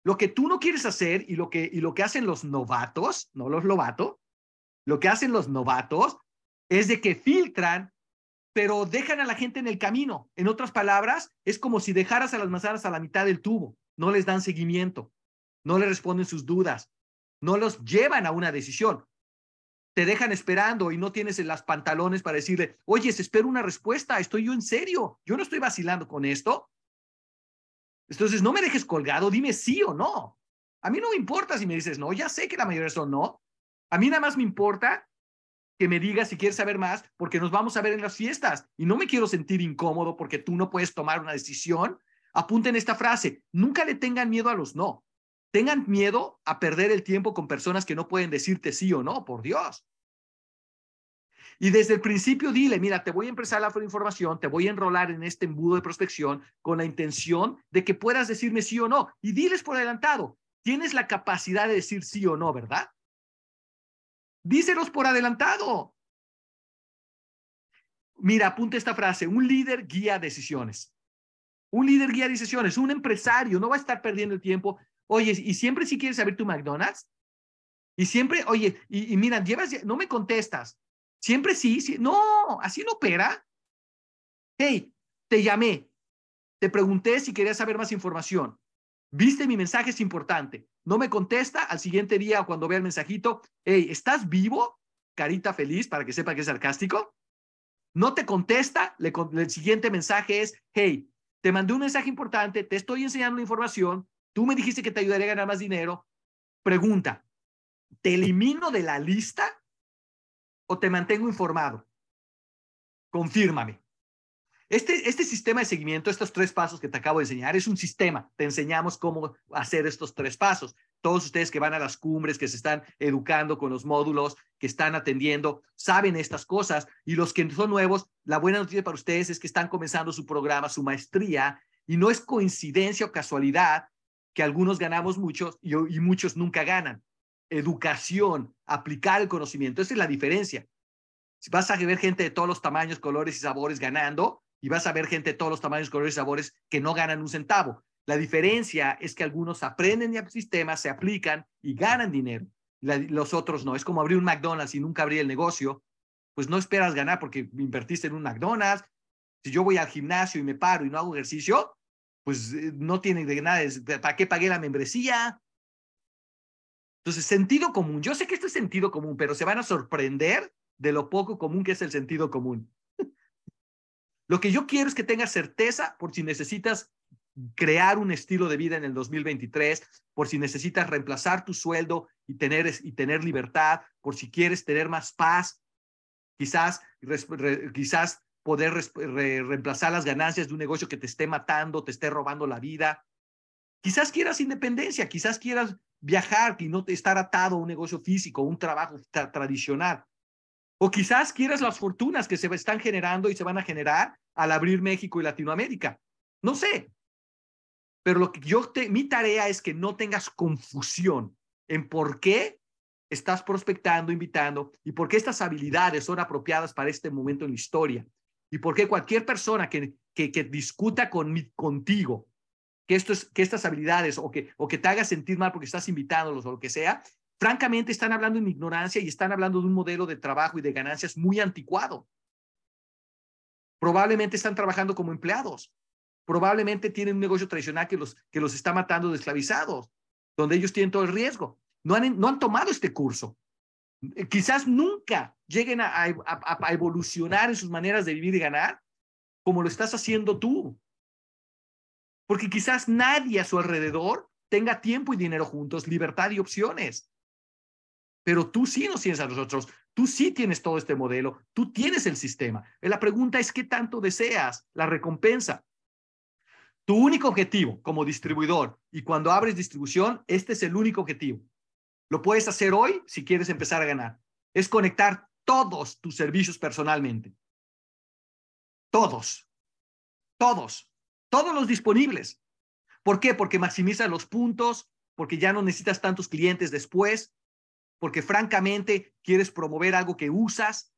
Lo que tú no quieres hacer y lo que, y lo que hacen los novatos, no los lobatos, lo que hacen los novatos es de que filtran pero dejan a la gente en el camino. En otras palabras, es como si dejaras a las manzanas a la mitad del tubo. No les dan seguimiento, no les responden sus dudas, no los llevan a una decisión. Te dejan esperando y no tienes las pantalones para decirle, oye, espero una respuesta, estoy yo en serio, yo no estoy vacilando con esto. Entonces, no me dejes colgado, dime sí o no. A mí no me importa si me dices no, ya sé que la mayoría son no. A mí nada más me importa que me digas si quieres saber más, porque nos vamos a ver en las fiestas y no me quiero sentir incómodo porque tú no puedes tomar una decisión. Apunten esta frase, nunca le tengan miedo a los no. Tengan miedo a perder el tiempo con personas que no pueden decirte sí o no, por Dios. Y desde el principio dile, mira, te voy a empezar la información, te voy a enrolar en este embudo de prospección con la intención de que puedas decirme sí o no. Y diles por adelantado, tienes la capacidad de decir sí o no, ¿verdad? Díselos por adelantado. Mira, apunta esta frase, un líder guía decisiones. Un líder guía decisiones, un empresario no va a estar perdiendo el tiempo. Oye, y siempre si quieres saber tu McDonald's, y siempre, oye, y, mira, llevas, no me contestas. Siempre sí, sí, no, así no opera. Hey, te llamé, te pregunté si querías saber más información. Viste mi mensaje, es importante. No me contesta al siguiente día o cuando vea el mensajito, hey, ¿estás vivo? Carita feliz para que sepa que es sarcástico. No te contesta, le, el siguiente mensaje es, hey, te mandé un mensaje importante, te estoy enseñando la información, tú me dijiste que te ayudaría a ganar más dinero. Pregunta, ¿te elimino de la lista o te mantengo informado? Confírmame. Este, este sistema de seguimiento, estos tres pasos que te acabo de enseñar, es un sistema. Te enseñamos cómo hacer estos tres pasos. Todos ustedes que van a las cumbres, que se están educando con los módulos, que están atendiendo, saben estas cosas. Y los que son nuevos, la buena noticia para ustedes es que están comenzando su programa, su maestría, y no es coincidencia o casualidad que algunos ganamos muchos y, muchos nunca ganan. Educación, aplicar el conocimiento, esa es la diferencia. Si vas a ver gente de todos los tamaños, colores y sabores ganando, y vas a ver gente de todos los tamaños, colores y sabores que no ganan un centavo. La diferencia es que algunos aprenden el sistema, se aplican y ganan dinero. los otros no. Es como abrir un McDonald's y nunca abrir el negocio. Pues no esperas ganar porque invertiste en un McDonald's. Si yo voy al gimnasio y me paro y no hago ejercicio, pues eh, no tiene de nada. ¿Para qué pagué la membresía? Entonces, sentido común. Yo sé que esto es sentido común, pero se van a sorprender de lo poco común que es el sentido común. Lo que yo quiero es que tengas certeza por si necesitas crear un estilo de vida en el 2023, por si necesitas reemplazar tu sueldo y tener, y tener libertad, por si quieres tener más paz, quizás, quizás poder reemplazar las ganancias de un negocio que te esté matando, te esté robando la vida. Quizás quieras independencia, quizás quieras viajar y no estar atado a un negocio físico, un trabajo tradicional. O quizás quieras las fortunas que se están generando y se van a generar al abrir México y Latinoamérica. No sé. Pero lo que yo te, mi tarea es que no tengas confusión en por qué estás prospectando, invitando y por qué estas habilidades son apropiadas para este momento en la historia. Y por qué cualquier persona que, que, que discuta con, contigo que, esto es, que estas habilidades o que, o que te haga sentir mal porque estás invitándolos o lo que sea, francamente están hablando en ignorancia y están hablando de un modelo de trabajo y de ganancias muy anticuado. Probablemente están trabajando como empleados. Probablemente tienen un negocio tradicional que los, que los está matando de esclavizados. donde ellos tienen todo el riesgo. No han, no han tomado este curso. Eh, quizás nunca lleguen a, evolucionar en sus maneras de vivir y ganar como lo estás haciendo tú. Porque quizás nadie a su alrededor tenga tiempo y dinero juntos, libertad y opciones. Pero tú sí nos tienes a nosotros, tú sí tienes todo este modelo, tú tienes el sistema. La pregunta es qué tanto deseas la recompensa. Tu único objetivo como distribuidor y cuando abres distribución, este es el único objetivo. Lo puedes hacer hoy si quieres empezar a ganar. Es conectar todos tus servicios personalmente. Todos. Todos. Todos los disponibles. ¿Por qué? Porque maximizas los puntos, porque ya no necesitas tantos clientes después, porque francamente quieres promover algo que usas.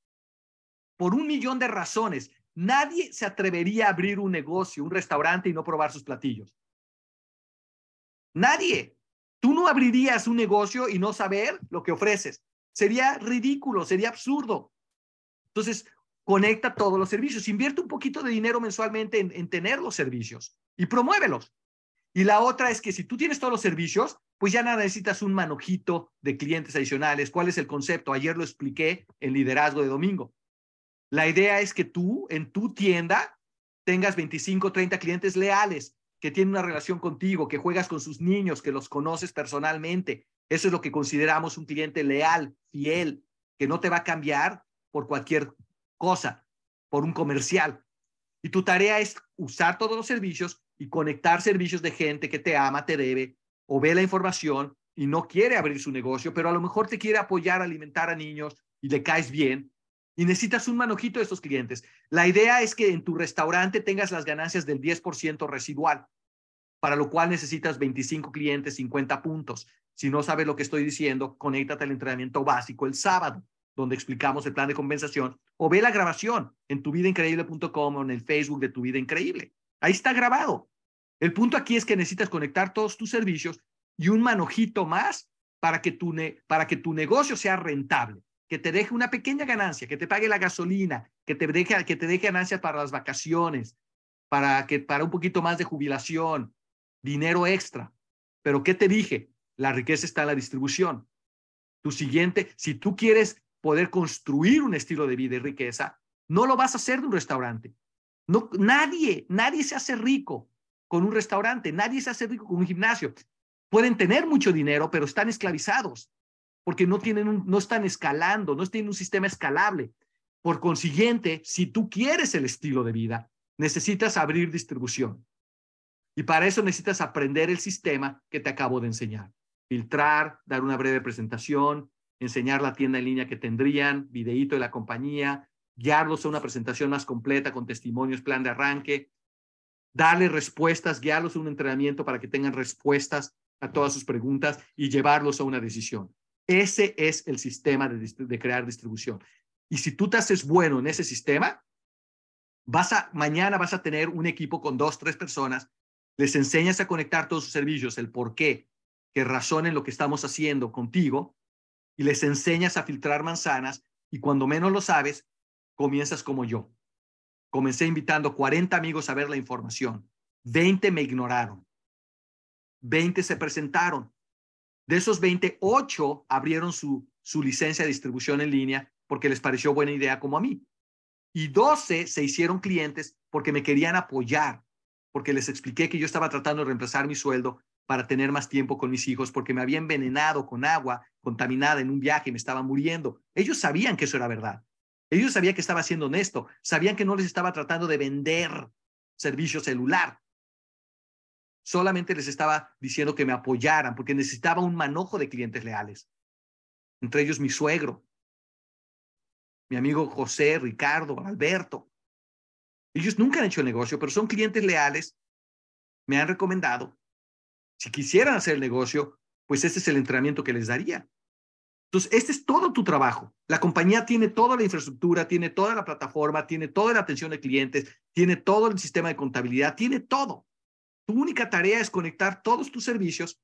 Por un millón de razones. Nadie se atrevería a abrir un negocio, un restaurante y no probar sus platillos. Nadie. Tú no abrirías un negocio y no saber lo que ofreces. Sería ridículo, sería absurdo. Entonces, conecta todos los servicios. Invierte un poquito de dinero mensualmente en, en, tener los servicios y promuévelos. Y la otra es que si tú tienes todos los servicios, pues ya nada necesitas un manojito de clientes adicionales. ¿Cuál es el concepto? Ayer lo expliqué en liderazgo de domingo. La idea es que tú en tu tienda tengas 25, 30 clientes leales que tienen una relación contigo, que juegas con sus niños, que los conoces personalmente. Eso es lo que consideramos un cliente leal, fiel, que no te va a cambiar por cualquier cosa, por un comercial. Y tu tarea es usar todos los servicios y conectar servicios de gente que te ama, te debe o ve la información y no quiere abrir su negocio, pero a lo mejor te quiere apoyar, alimentar a niños y le caes bien y necesitas un manojito de estos clientes. La idea es que en tu restaurante tengas las ganancias del 10% residual, para lo cual necesitas 25 clientes, 50 puntos. Si no sabes lo que estoy diciendo, conéctate al entrenamiento básico el sábado, donde explicamos el plan de compensación, o ve la grabación en tuvidaincreíble.com o en el Facebook de Tu Vida Increíble. Ahí está grabado. El punto aquí es que necesitas conectar todos tus servicios y un manojito más para que tu, para que tu negocio sea rentable que te deje una pequeña ganancia, que te pague la gasolina, que te deje, que te deje ganancias para las vacaciones, para, que, para un poquito más de jubilación, dinero extra. Pero ¿qué te dije? La riqueza está en la distribución. Tu siguiente, si tú quieres poder construir un estilo de vida y riqueza, no lo vas a hacer de un restaurante. No, nadie, nadie se hace rico con un restaurante, nadie se hace rico con un gimnasio. Pueden tener mucho dinero, pero están esclavizados porque no, tienen un, no están escalando, no tienen un sistema escalable. Por consiguiente, si tú quieres el estilo de vida, necesitas abrir distribución. Y para eso necesitas aprender el sistema que te acabo de enseñar. Filtrar, dar una breve presentación, enseñar la tienda en línea que tendrían, videíto de la compañía, guiarlos a una presentación más completa con testimonios, plan de arranque, darles respuestas, guiarlos a un entrenamiento para que tengan respuestas a todas sus preguntas y llevarlos a una decisión. Ese es el sistema de, crear distribución. Y si tú te haces bueno en ese sistema, vas a, mañana vas a tener un equipo con dos, tres personas, les enseñas a conectar todos sus servicios, el por qué, que razonen lo que estamos haciendo contigo, y les enseñas a filtrar manzanas, y cuando menos lo sabes, comienzas como yo. Comencé invitando 40 amigos a ver la información. 20 me ignoraron. 20 se presentaron. De esos 28 abrieron su, su licencia de distribución en línea porque les pareció buena idea como a mí. Y 12 se hicieron clientes porque me querían apoyar, porque les expliqué que yo estaba tratando de reemplazar mi sueldo para tener más tiempo con mis hijos, porque me había envenenado con agua contaminada en un viaje y me estaba muriendo. Ellos sabían que eso era verdad. Ellos sabían que estaba siendo honesto, sabían que no les estaba tratando de vender servicio celular solamente les estaba diciendo que me apoyaran porque necesitaba un manojo de clientes leales. Entre ellos mi suegro, mi amigo José, Ricardo, Alberto. Ellos nunca han hecho negocio, pero son clientes leales. Me han recomendado. Si quisieran hacer el negocio, pues este es el entrenamiento que les daría. Entonces, este es todo tu trabajo. La compañía tiene toda la infraestructura, tiene toda la plataforma, tiene toda la atención de clientes, tiene todo el sistema de contabilidad, tiene todo. Tu única tarea es conectar todos tus servicios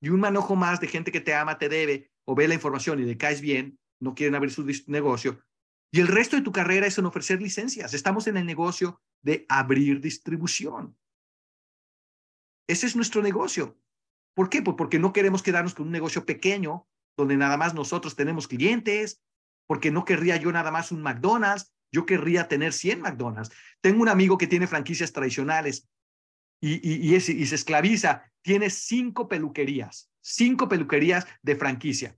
y un manojo más de gente que te ama, te debe o ve la información y le caes bien, no quieren abrir su negocio. Y el resto de tu carrera es en ofrecer licencias. Estamos en el negocio de abrir distribución. Ese es nuestro negocio. ¿Por qué? Pues porque no queremos quedarnos con un negocio pequeño donde nada más nosotros tenemos clientes, porque no querría yo nada más un McDonald's, yo querría tener 100 McDonald's. Tengo un amigo que tiene franquicias tradicionales y, y, se esclaviza, tiene cinco peluquerías, cinco peluquerías de franquicia.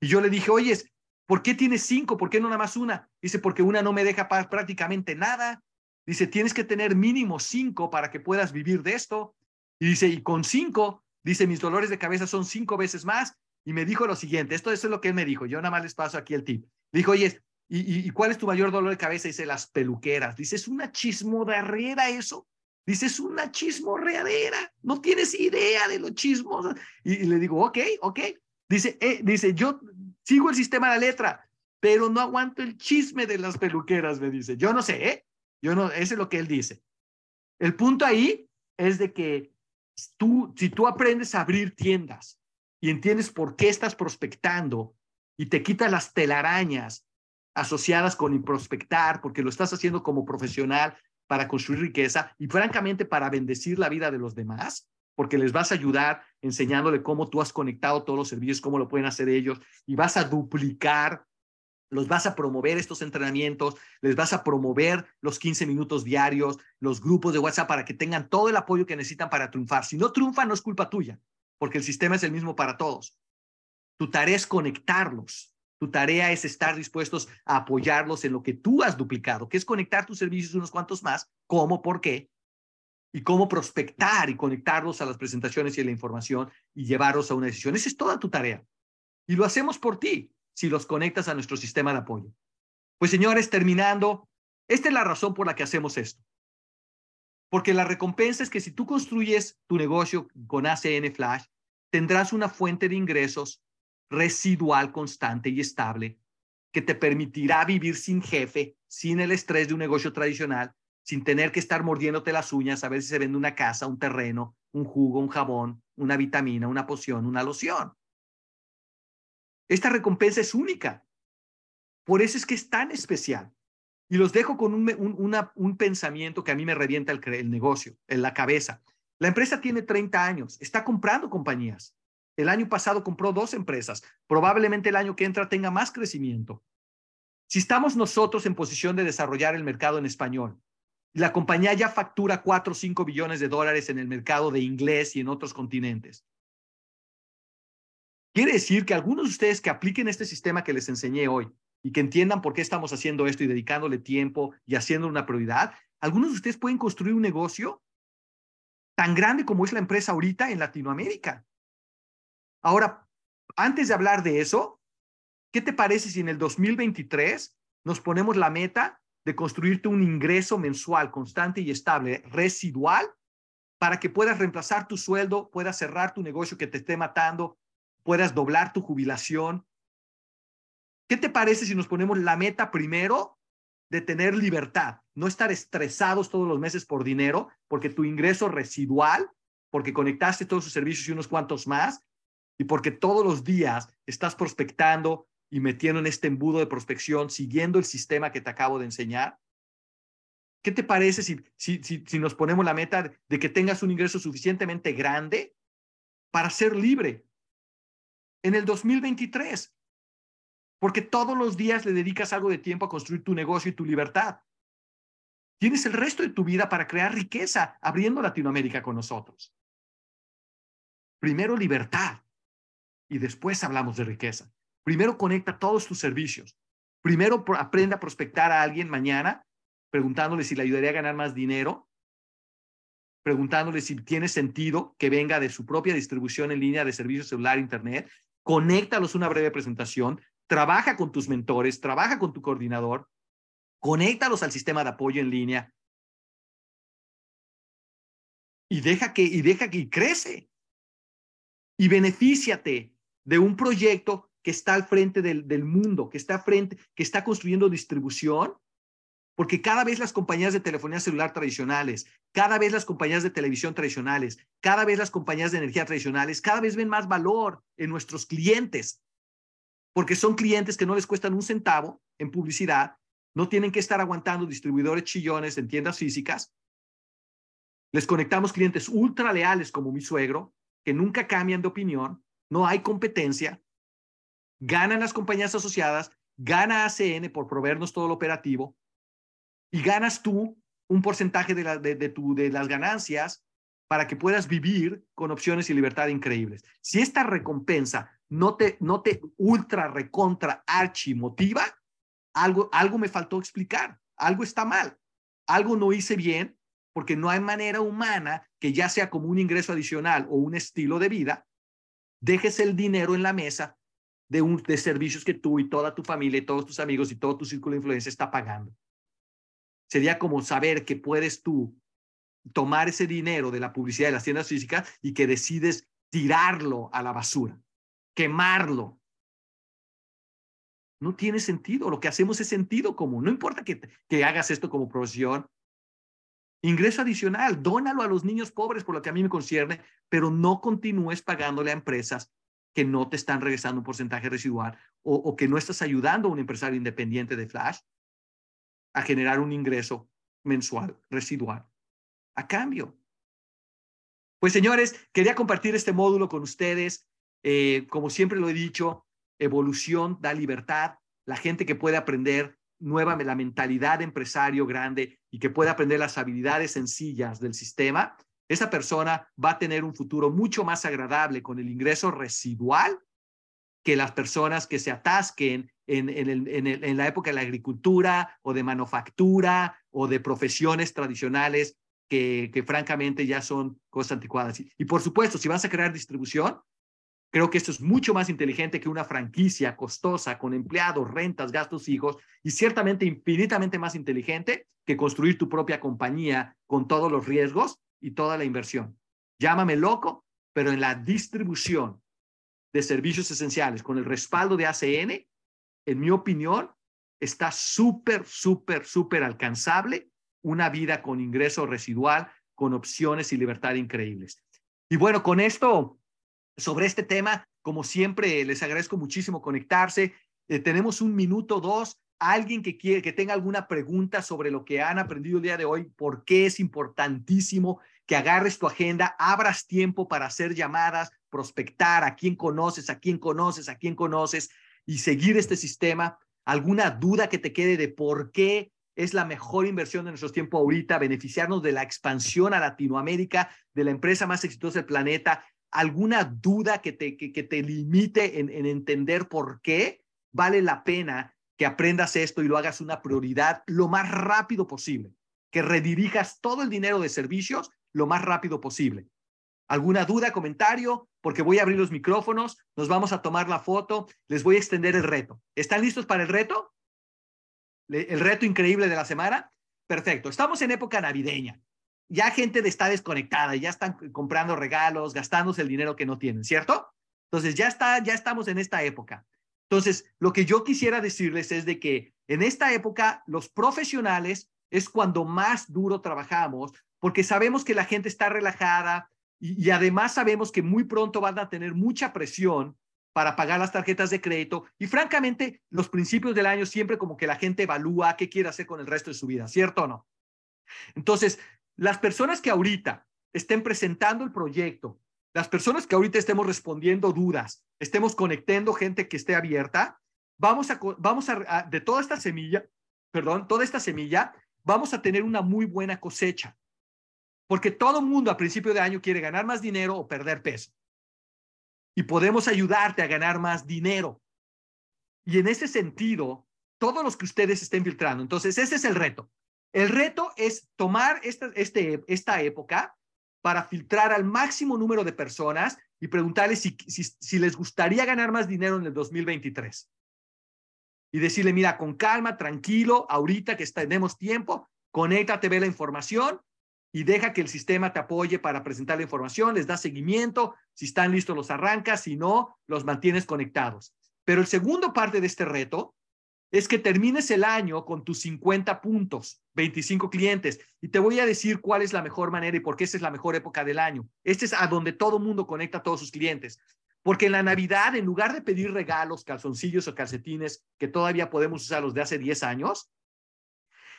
Y yo le dije, oye, ¿por qué tienes cinco? ¿Por qué no nada más una? Dice, porque una no me deja prácticamente nada. Dice, tienes que tener mínimo cinco para que puedas vivir de esto. Y dice, y con cinco, dice, mis dolores de cabeza son cinco veces más. Y me dijo lo siguiente, esto, es lo que él me dijo, yo nada más les paso aquí el tip. dijo, oye, ¿y, ¿y, cuál es tu mayor dolor de cabeza? Dice, las peluqueras. Dice, es una chismorreadera eso. Dice, es una chismorreadera. No tienes idea de los chismos. Y, y le digo, ok, ok. Dice, eh, dice, yo sigo el sistema de la letra, pero no aguanto el chisme de las peluqueras, me dice. Yo no sé, ¿eh? Yo no, ese es lo que él dice. El punto ahí es de que tú, si tú aprendes a abrir tiendas y entiendes por qué estás prospectando y te quitas las telarañas asociadas con prospectar, porque lo estás haciendo como profesional para construir riqueza y francamente para bendecir la vida de los demás, porque les vas a ayudar enseñándole cómo tú has conectado todos los servicios, cómo lo pueden hacer ellos y vas a duplicar los vas a promover estos entrenamientos, les vas a promover los 15 minutos diarios, los grupos de WhatsApp para que tengan todo el apoyo que necesitan para triunfar. Si no triunfan, no es culpa tuya, porque el sistema es el mismo para todos. Tu tarea es conectarlos. Tu tarea es estar dispuestos a apoyarlos en lo que tú has duplicado, que es conectar tus servicios unos cuantos más, cómo, por qué, y cómo prospectar y conectarlos a las presentaciones y a la información y llevarlos a una decisión. Esa es toda tu tarea. Y lo hacemos por ti si los conectas a nuestro sistema de apoyo. Pues señores, terminando, esta es la razón por la que hacemos esto. Porque la recompensa es que si tú construyes tu negocio con ACN Flash, tendrás una fuente de ingresos residual constante y estable que te permitirá vivir sin jefe, sin el estrés de un negocio tradicional, sin tener que estar mordiéndote las uñas a ver si se vende una casa, un terreno, un jugo, un jabón, una vitamina, una poción, una loción. Esta recompensa es única. Por eso es que es tan especial. Y los dejo con un, pensamiento que a mí me revienta el, negocio, en la cabeza. La empresa tiene 30 años, está comprando compañías. El año pasado compró dos empresas. Probablemente el año que entra tenga más crecimiento. Si estamos nosotros en posición de desarrollar el mercado en español, la compañía ya factura 4 o 5 billones de dólares en el mercado de inglés y en otros continentes. Quiere decir que algunos de ustedes que apliquen este sistema que les enseñé hoy y que entiendan por qué estamos haciendo esto y dedicándole tiempo y haciendo una prioridad, algunos de ustedes pueden construir un negocio tan grande como es la empresa ahorita en Latinoamérica. Ahora, antes de hablar de eso, ¿qué te parece si en el 2023 nos ponemos la meta de construirte un ingreso mensual constante y estable, residual, para que puedas reemplazar tu sueldo, puedas cerrar tu negocio que te esté matando puedas doblar tu jubilación. ¿Qué te parece si nos ponemos la meta primero de tener libertad, no estar estresados todos los meses por dinero, porque tu ingreso residual, porque conectaste todos sus servicios y unos cuantos más, y porque todos los días estás prospectando y metiendo en este embudo de prospección, siguiendo el sistema que te acabo de enseñar? ¿Qué te parece si, si, si, si nos ponemos la meta de que tengas un ingreso suficientemente grande para ser libre, en el 2023, porque todos los días le dedicas algo de tiempo a construir tu negocio y tu libertad. Tienes el resto de tu vida para crear riqueza abriendo Latinoamérica con nosotros. Primero libertad y después hablamos de riqueza. Primero conecta todos tus servicios. Primero aprende a prospectar a alguien mañana preguntándole si le ayudaría a ganar más dinero, preguntándole si tiene sentido que venga de su propia distribución en línea de servicios celular, internet, conéctalos una breve presentación, trabaja con tus mentores, trabaja con tu coordinador, conéctalos al sistema de apoyo en línea y deja que, y deja que crece. Y benefíciate de un proyecto que está al frente del, del mundo, que está, frente, que está construyendo distribución porque cada vez las compañías de telefonía celular tradicionales, cada vez las compañías de televisión tradicionales, cada vez las compañías de energía tradicionales, cada vez ven más valor en nuestros clientes, porque son clientes que no les cuestan un centavo en publicidad, no tienen que estar aguantando distribuidores chillones en tiendas físicas. Les conectamos clientes ultra leales como mi suegro, que nunca cambian de opinión, no hay competencia, ganan las compañías asociadas, gana ACN por proveernos todo lo operativo y ganas tú un porcentaje de, la, de, de las ganancias para que puedas vivir con opciones y libertad increíbles. Si esta recompensa no te, no te ultra, recontra, archi motiva, algo, algo me faltó explicar, algo está mal, algo no hice bien, porque no hay manera humana que ya sea como un ingreso adicional o un estilo de vida, dejes el dinero en la mesa de, un, de servicios que tú y toda tu familia y todos tus amigos y todo tu círculo de influencia está pagando. Sería como saber que puedes tú tomar ese dinero de la publicidad de las tiendas físicas y que decides tirarlo a la basura, quemarlo. No tiene sentido. Lo que hacemos es sentido común. No importa que, que hagas esto como profesión. Ingreso adicional, dónalo a los niños pobres por lo que a mí me concierne, pero no continúes pagándole a empresas que no te están regresando un porcentaje residual o, que no estás ayudando a un empresario independiente de Flash a generar un ingreso mensual residual a cambio. Pues señores, quería compartir este módulo con ustedes. Eh, como siempre lo he dicho, evolución da libertad. La gente que puede aprender nueva la mentalidad de empresario grande y que puede aprender las habilidades sencillas del sistema, esa persona va a tener un futuro mucho más agradable con el ingreso residual que las personas que se atasquen en, en, la época de la agricultura o de manufactura o de profesiones tradicionales que, que francamente ya son cosas anticuadas. Y, por supuesto, si vas a crear distribución, Creo que esto es mucho más inteligente que una franquicia costosa con empleados, rentas, gastos fijos y ciertamente infinitamente más inteligente que construir tu propia compañía con todos los riesgos y toda la inversión. Llámame loco, pero en la distribución de servicios esenciales con el respaldo de ACN, en mi opinión, está súper, súper, súper alcanzable una vida con ingreso residual, con opciones y libertad increíbles. Y bueno, con esto, sobre este tema, como siempre, les agradezco muchísimo conectarse. Eh, tenemos un minuto, dos. Alguien que quiere, que tenga alguna pregunta sobre lo que han aprendido el día de hoy, por qué es importantísimo que agarres tu agenda, abras tiempo para hacer llamadas, prospectar a quién conoces, a quién conoces, a quién conoces y seguir este sistema. ¿Alguna duda que te quede de por qué es la mejor inversión de nuestro tiempo ahorita, beneficiarnos de la expansión a Latinoamérica, de la empresa más exitosa del planeta. ¿Alguna duda que te, que, te limite en, en entender por qué vale la pena que aprendas esto y lo hagas una prioridad lo más rápido posible? Que redirijas todo el dinero de servicios lo más rápido posible. ¿Alguna duda, comentario? Porque voy a abrir los micrófonos, nos vamos a tomar la foto, les voy a extender el reto. ¿Están listos para el reto? el reto increíble de la semana. Perfecto, estamos en época navideña. Ya gente está desconectada, ya están comprando regalos, gastándose el dinero que no tienen, ¿cierto? Entonces ya está, ya estamos en esta época. Entonces, lo que yo quisiera decirles es de que en esta época los profesionales es cuando más duro trabajamos porque sabemos que la gente está relajada y, y además sabemos que muy pronto van a tener mucha presión para pagar las tarjetas de crédito. Y francamente, los principios del año siempre como que la gente evalúa qué quiere hacer con el resto de su vida, ¿cierto o no? Entonces, las personas que ahorita estén presentando el proyecto, las personas que ahorita estemos respondiendo dudas, estemos conectando gente que esté abierta, vamos a, vamos a, de toda esta semilla, perdón, toda esta semilla, vamos a tener una muy buena cosecha. Porque todo mundo a principio de año quiere ganar más dinero o perder peso y podemos ayudarte a ganar más dinero. Y en ese sentido, todos los que ustedes estén filtrando, entonces ese es el reto. El reto es tomar esta, este, esta época para filtrar al máximo número de personas y preguntarles si, si, si les gustaría ganar más dinero en el 2023. Y decirle, mira, con calma, tranquilo, ahorita que tenemos tiempo, conéctate, ve la información y deja que el sistema te apoye para presentar la información, les da seguimiento, si están listos los arrancas, si no, los mantienes conectados. Pero el segundo parte de este reto es que termines el año con tus 50 puntos, 25 clientes, y te voy a decir cuál es la mejor manera y por qué esa es la mejor época del año. Este es a donde todo mundo conecta a todos sus clientes. Porque en la Navidad, en lugar de pedir regalos, calzoncillos o calcetines, que todavía podemos usar los de hace 10 años,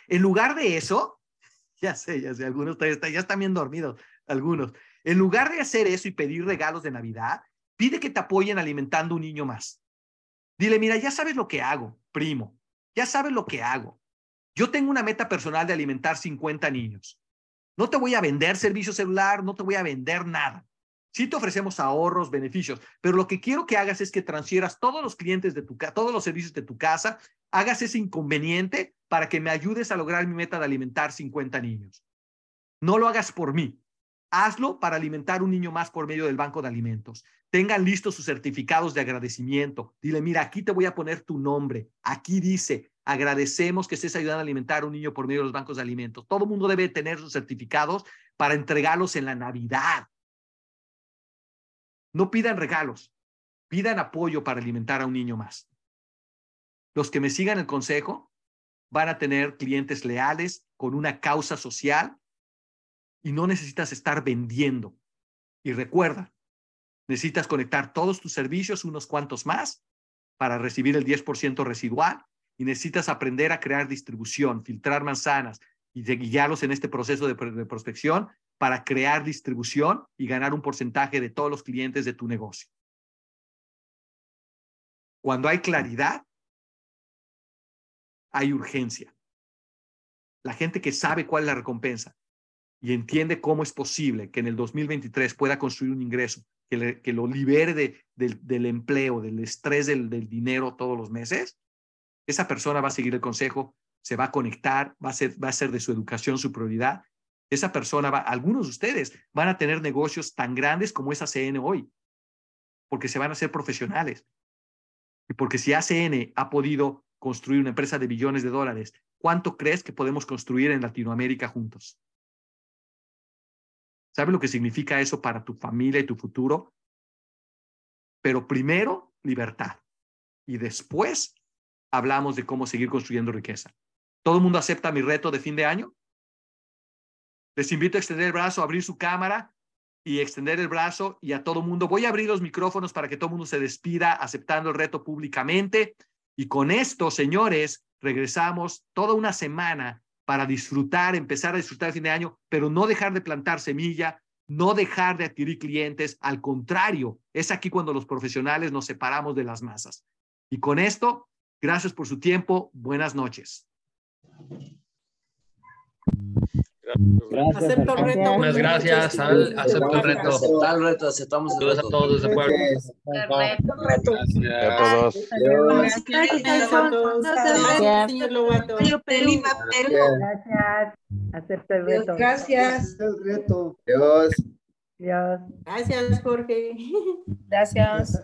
en lugar de eso, ya sé, ya sé, algunos ya están bien dormidos, algunos. En lugar de hacer eso y pedir regalos de Navidad, pide que te apoyen alimentando un niño más. Dile, mira, ya sabes lo que hago, primo, ya sabes lo que hago. Yo tengo una meta personal de alimentar 50 niños. No te voy a vender servicio celular, no te voy a vender nada. Sí te ofrecemos ahorros, beneficios, pero lo que quiero que hagas es que transfieras todos los clientes de tu casa, todos los servicios de tu casa, hagas ese inconveniente para que me ayudes a lograr mi meta de alimentar 50 niños. No lo hagas por mí. Hazlo para alimentar un niño más por medio del banco de alimentos. Tengan listos sus certificados de agradecimiento. Dile, mira, aquí te voy a poner tu nombre. Aquí dice, agradecemos que estés ayudando a alimentar a un niño por medio de los bancos de alimentos. Todo mundo debe tener sus certificados para entregarlos en la Navidad. No pidan regalos, pidan apoyo para alimentar a un niño más. Los que me sigan el consejo van a tener clientes leales con una causa social y no necesitas estar vendiendo. Y recuerda, necesitas conectar todos tus servicios, unos cuantos más, para recibir el 10% residual y necesitas aprender a crear distribución, filtrar manzanas y guiarlos en este proceso de, de prospección para crear distribución y ganar un porcentaje de todos los clientes de tu negocio. Cuando hay claridad, hay urgencia. La gente que sabe cuál es la recompensa y entiende cómo es posible que en el 2023 pueda construir un ingreso que, que lo libere de, del empleo, del estrés del, dinero todos los meses, esa persona va a seguir el consejo, se va a conectar, va a ser, va a ser de su educación su prioridad esa persona va, algunos de ustedes van a tener negocios tan grandes como es ACN hoy, porque se van a ser profesionales. Y porque si ACN ha podido construir una empresa de billones de dólares, ¿cuánto crees que podemos construir en Latinoamérica juntos? ¿Sabes lo que significa eso para tu familia y tu futuro? Pero primero, libertad. Y después hablamos de cómo seguir construyendo riqueza. ¿Todo el mundo acepta mi reto de fin de año? Les invito a extender el brazo, abrir su cámara y extender el brazo y a todo mundo. Voy a abrir los micrófonos para que todo mundo se despida aceptando el reto públicamente. Y con esto, señores, regresamos toda una semana para disfrutar, empezar a disfrutar el fin de año, pero no dejar de plantar semilla, no dejar de adquirir clientes. Al contrario, es aquí cuando los profesionales nos separamos de las masas. Y con esto, gracias por su tiempo. Buenas noches. Gracias. Acepto el reto. Muchas gracias, Al. Acepto el reto. Aceptar el reto, aceptamos el Saludos reto. a todos desde Puebla. Gracias a todos. Gracias a todos. Gracias. Señor Lobato. Gracias. Acepto el reto. Gracias. El reto. Dios. Dios. Gracias, Jorge. Gracias.